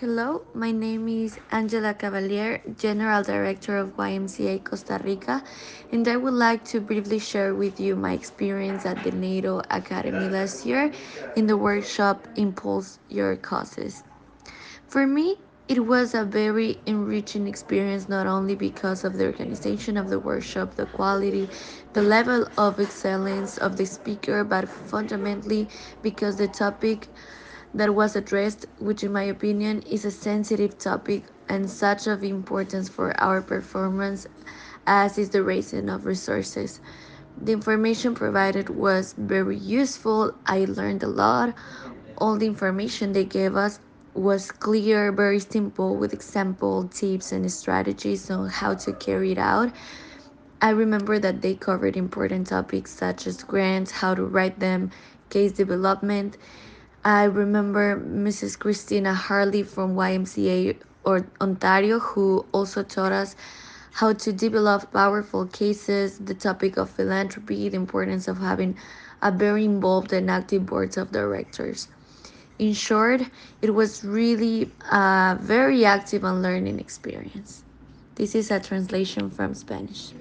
Hello, my name is Angela Cavalier, General Director of YMCA Costa Rica, and I would like to briefly share with you my experience at the NATO Academy last year in the workshop Impulse Your Causes. For me, it was a very enriching experience not only because of the organization of the workshop, the quality, the level of excellence of the speaker, but fundamentally because the topic that was addressed, which in my opinion is a sensitive topic and such of importance for our performance as is the raising of resources. The information provided was very useful. I learned a lot. All the information they gave us was clear, very simple, with example, tips, and strategies on how to carry it out. I remember that they covered important topics such as grants, how to write them, case development. I remember Mrs. Christina Harley from YMCA or Ontario, who also taught us how to develop powerful cases, the topic of philanthropy, the importance of having a very involved and active boards of directors. In short, it was really a very active and learning experience. This is a translation from Spanish.